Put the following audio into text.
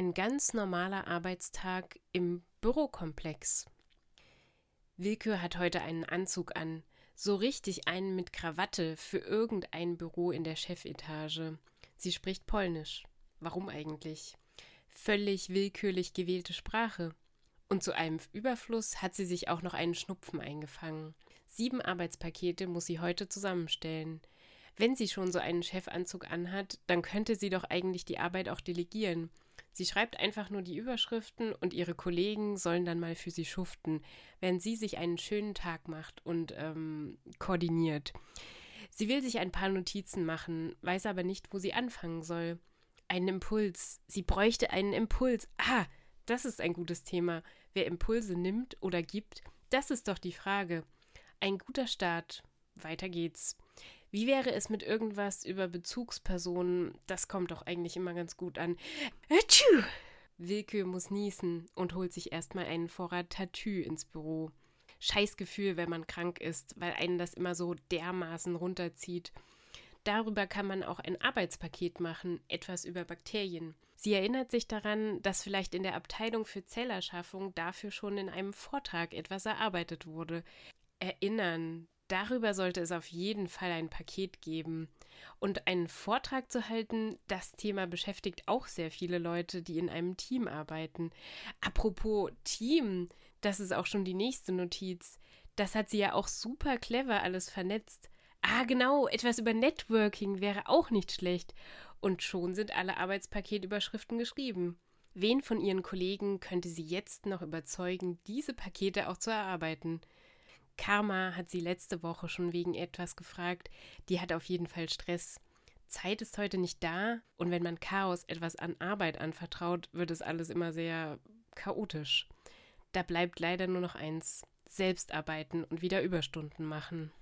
ein ganz normaler Arbeitstag im Bürokomplex. Willkür hat heute einen Anzug an, so richtig einen mit Krawatte für irgendein Büro in der Chefetage. Sie spricht Polnisch. Warum eigentlich? Völlig willkürlich gewählte Sprache. Und zu einem Überfluss hat sie sich auch noch einen Schnupfen eingefangen. Sieben Arbeitspakete muss sie heute zusammenstellen. Wenn sie schon so einen Chefanzug anhat, dann könnte sie doch eigentlich die Arbeit auch delegieren. Sie schreibt einfach nur die Überschriften und ihre Kollegen sollen dann mal für sie schuften, während sie sich einen schönen Tag macht und ähm, koordiniert. Sie will sich ein paar Notizen machen, weiß aber nicht, wo sie anfangen soll. Einen Impuls. Sie bräuchte einen Impuls. Ah, das ist ein gutes Thema. Wer Impulse nimmt oder gibt, das ist doch die Frage. Ein guter Start. Weiter geht's. Wie wäre es mit irgendwas über Bezugspersonen? Das kommt doch eigentlich immer ganz gut an. Atschü! Willkür muss niesen und holt sich erstmal einen Vorrat Tattoo ins Büro. Scheißgefühl, wenn man krank ist, weil einen das immer so dermaßen runterzieht. Darüber kann man auch ein Arbeitspaket machen, etwas über Bakterien. Sie erinnert sich daran, dass vielleicht in der Abteilung für Zellerschaffung dafür schon in einem Vortrag etwas erarbeitet wurde. Erinnern, Darüber sollte es auf jeden Fall ein Paket geben. Und einen Vortrag zu halten, das Thema beschäftigt auch sehr viele Leute, die in einem Team arbeiten. Apropos Team, das ist auch schon die nächste Notiz. Das hat sie ja auch super clever alles vernetzt. Ah, genau, etwas über Networking wäre auch nicht schlecht. Und schon sind alle Arbeitspaketüberschriften geschrieben. Wen von ihren Kollegen könnte sie jetzt noch überzeugen, diese Pakete auch zu erarbeiten? Karma hat sie letzte Woche schon wegen etwas gefragt. Die hat auf jeden Fall Stress. Zeit ist heute nicht da und wenn man Chaos etwas an Arbeit anvertraut, wird es alles immer sehr chaotisch. Da bleibt leider nur noch eins: selbst arbeiten und wieder Überstunden machen.